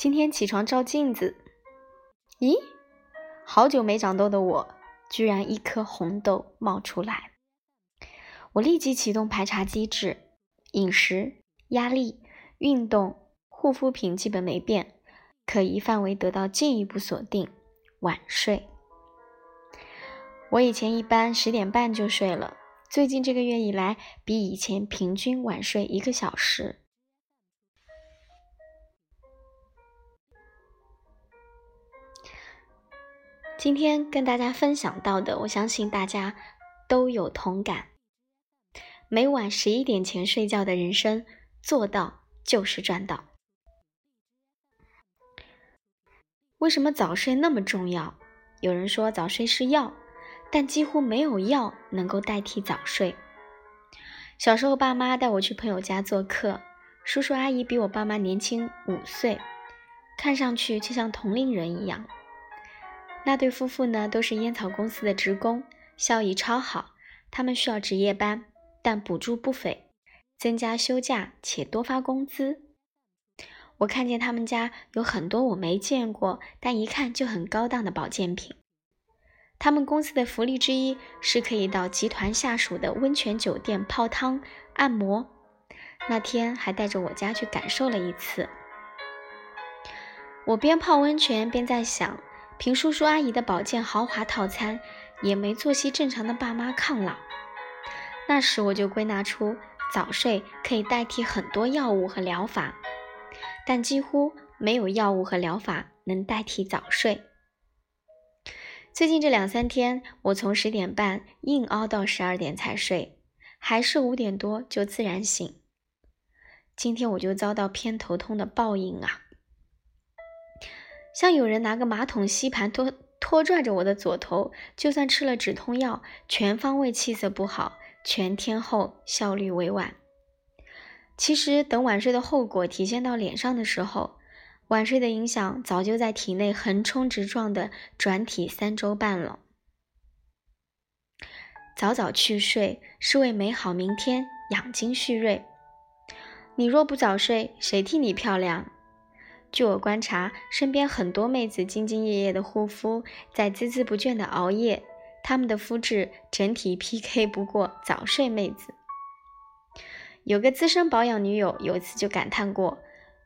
今天起床照镜子，咦，好久没长痘的我，居然一颗红痘冒出来。我立即启动排查机制，饮食、压力、运动、护肤品基本没变，可疑范围得到进一步锁定。晚睡，我以前一般十点半就睡了，最近这个月以来，比以前平均晚睡一个小时。今天跟大家分享到的，我相信大家都有同感。每晚十一点前睡觉的人生，做到就是赚到。为什么早睡那么重要？有人说早睡是药，但几乎没有药能够代替早睡。小时候，爸妈带我去朋友家做客，叔叔阿姨比我爸妈年轻五岁，看上去就像同龄人一样。那对夫妇呢，都是烟草公司的职工，效益超好。他们需要值夜班，但补助不菲，增加休假且多发工资。我看见他们家有很多我没见过，但一看就很高档的保健品。他们公司的福利之一是可以到集团下属的温泉酒店泡汤、按摩。那天还带着我家去感受了一次。我边泡温泉边在想。凭叔叔阿姨的保健豪华套餐，也没作息正常的爸妈抗老。那时我就归纳出，早睡可以代替很多药物和疗法，但几乎没有药物和疗法能代替早睡。最近这两三天，我从十点半硬熬到十二点才睡，还是五点多就自然醒。今天我就遭到偏头痛的报应啊！像有人拿个马桶吸盘拖拖拽着我的左头，就算吃了止痛药，全方位气色不好，全天候效率委婉。其实等晚睡的后果体现到脸上的时候，晚睡的影响早就在体内横冲直撞的转体三周半了。早早去睡是为美好明天养精蓄锐。你若不早睡，谁替你漂亮？据我观察，身边很多妹子兢兢业业的护肤，在孜孜不倦的熬夜，她们的肤质整体 PK 不过早睡妹子。有个资深保养女友有一次就感叹过：“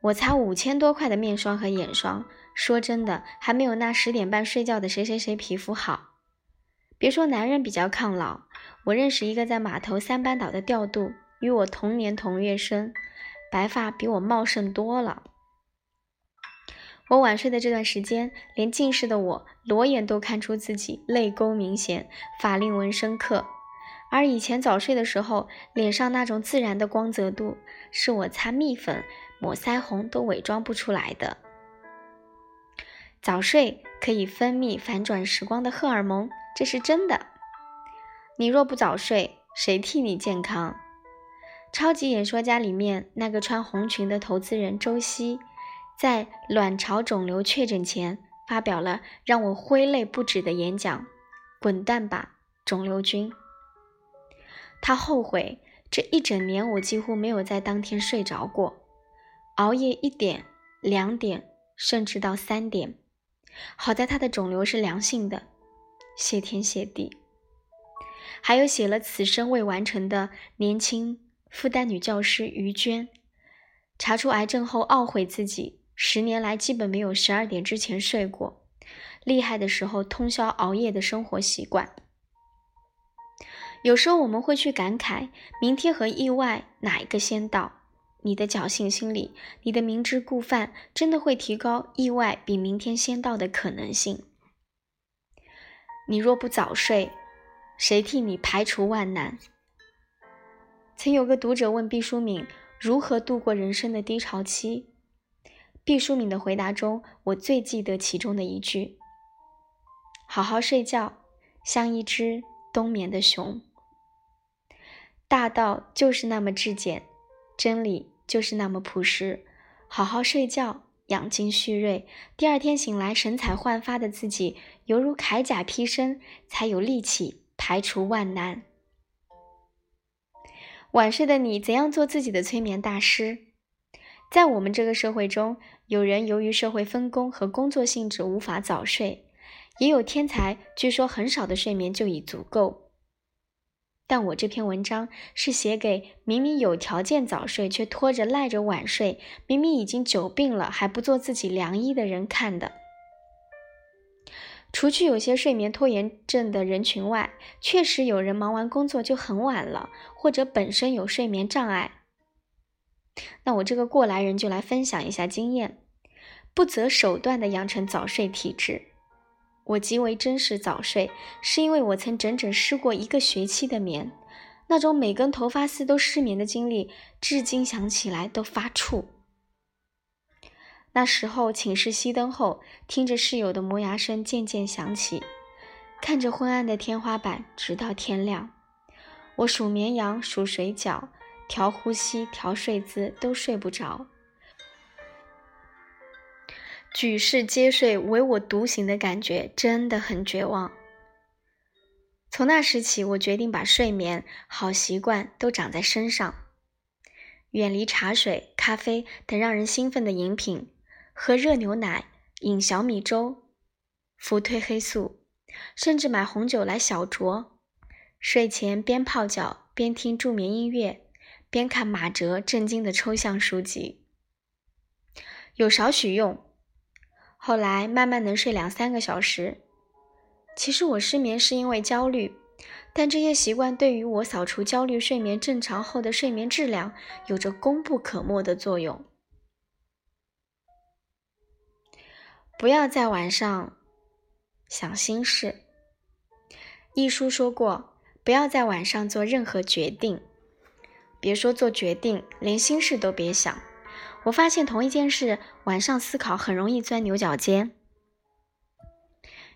我擦五千多块的面霜和眼霜，说真的还没有那十点半睡觉的谁谁谁皮肤好。别说男人比较抗老，我认识一个在码头三班倒的调度，与我同年同月生，白发比我茂盛多了。”我晚睡的这段时间，连近视的我裸眼都看出自己泪沟明显、法令纹深刻。而以前早睡的时候，脸上那种自然的光泽度，是我擦蜜粉、抹腮红都伪装不出来的。早睡可以分泌反转时光的荷尔蒙，这是真的。你若不早睡，谁替你健康？超级演说家里面那个穿红裙的投资人周希。在卵巢肿瘤确诊前，发表了让我挥泪不止的演讲：“滚蛋吧，肿瘤君！”他后悔这一整年我几乎没有在当天睡着过，熬夜一点、两点，甚至到三点。好在他的肿瘤是良性的，谢天谢地。还有写了此生未完成的年轻复旦女教师于娟，查出癌症后懊悔自己。十年来基本没有十二点之前睡过，厉害的时候通宵熬夜的生活习惯。有时候我们会去感慨，明天和意外哪一个先到？你的侥幸心理，你的明知故犯，真的会提高意外比明天先到的可能性。你若不早睡，谁替你排除万难？曾有个读者问毕淑敏如何度过人生的低潮期。毕淑敏的回答中，我最记得其中的一句：“好好睡觉，像一只冬眠的熊。”大道就是那么质简，真理就是那么朴实。好好睡觉，养精蓄锐，第二天醒来神采焕发的自己，犹如铠甲披身，才有力气排除万难。晚睡的你，怎样做自己的催眠大师？在我们这个社会中，有人由于社会分工和工作性质无法早睡，也有天才，据说很少的睡眠就已足够。但我这篇文章是写给明明有条件早睡却拖着赖着晚睡，明明已经久病了还不做自己良医的人看的。除去有些睡眠拖延症的人群外，确实有人忙完工作就很晚了，或者本身有睡眠障碍。那我这个过来人就来分享一下经验，不择手段的养成早睡体质。我极为珍视早睡，是因为我曾整整失过一个学期的眠，那种每根头发丝都失眠的经历，至今想起来都发怵。那时候寝室熄灯后，听着室友的磨牙声渐渐响起，看着昏暗的天花板，直到天亮。我数绵羊，数水饺，调呼吸，调睡姿，都睡不着。举世皆睡，唯我独醒的感觉真的很绝望。从那时起，我决定把睡眠好习惯都长在身上，远离茶水、咖啡等让人兴奋的饮品。喝热牛奶，饮小米粥，服褪黑素，甚至买红酒来小酌。睡前边泡脚边听助眠音乐，边看马哲震惊的抽象书籍，有少许用。后来慢慢能睡两三个小时。其实我失眠是因为焦虑，但这些习惯对于我扫除焦虑睡眠正常后的睡眠质量有着功不可没的作用。不要在晚上想心事。一书说过，不要在晚上做任何决定，别说做决定，连心事都别想。我发现同一件事，晚上思考很容易钻牛角尖，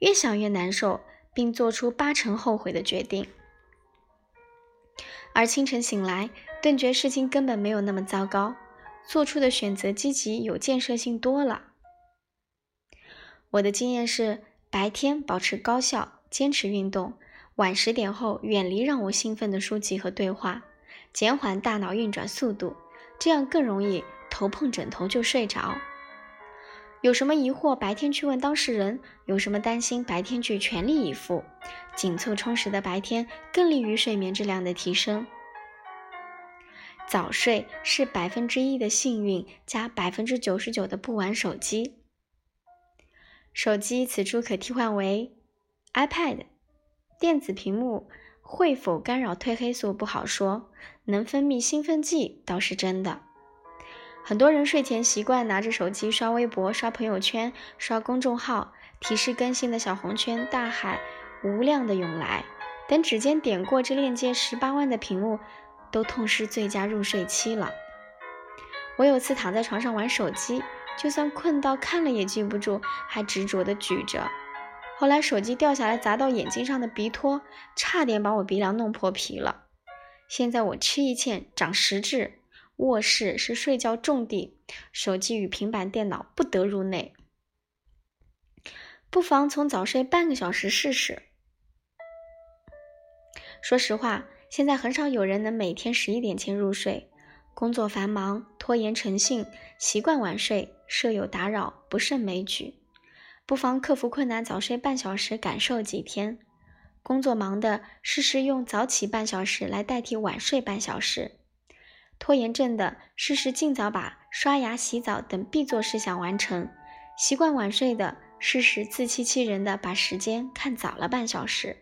越想越难受，并做出八成后悔的决定。而清晨醒来，顿觉事情根本没有那么糟糕，做出的选择积极有建设性多了。我的经验是，白天保持高效，坚持运动；晚十点后远离让我兴奋的书籍和对话，减缓大脑运转速度，这样更容易头碰枕头就睡着。有什么疑惑，白天去问当事人；有什么担心，白天去全力以赴。紧凑充实的白天更利于睡眠质量的提升。早睡是百分之一的幸运加百分之九十九的不玩手机。手机此处可替换为 iPad，电子屏幕会否干扰褪黑素不好说，能分泌兴奋剂倒是真的。很多人睡前习惯拿着手机刷微博、刷朋友圈、刷公众号，提示更新的小红圈大海无量的涌来，等指尖点过这链接十八万的屏幕，都痛失最佳入睡期了。我有次躺在床上玩手机。就算困到看了也记不住，还执着的举着。后来手机掉下来砸到眼睛上的鼻托，差点把我鼻梁弄破皮了。现在我吃一堑长十智，卧室是睡觉重地，手机与平板电脑不得入内。不妨从早睡半个小时试试。说实话，现在很少有人能每天十一点前入睡。工作繁忙，拖延成性，习惯晚睡，舍友打扰，不胜枚举。不妨克服困难，早睡半小时，感受几天。工作忙的，试试用早起半小时来代替晚睡半小时。拖延症的，试试尽早把刷牙、洗澡等必做事项完成。习惯晚睡的，试试自欺欺人的把时间看早了半小时。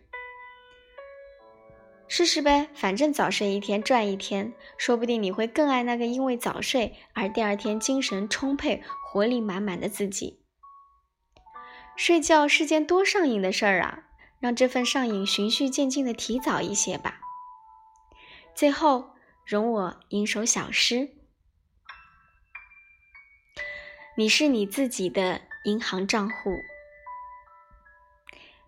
试试呗，反正早睡一天赚一天，说不定你会更爱那个因为早睡而第二天精神充沛、活力满满的自己。睡觉是件多上瘾的事儿啊，让这份上瘾循序渐进的提早一些吧。最后，容我吟首小诗：你是你自己的银行账户，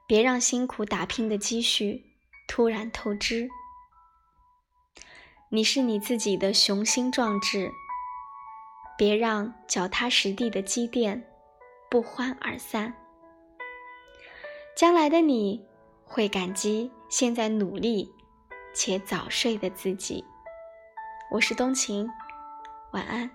别让辛苦打拼的积蓄。突然透支，你是你自己的雄心壮志，别让脚踏实地的积淀不欢而散。将来的你会感激现在努力且早睡的自己。我是冬晴，晚安。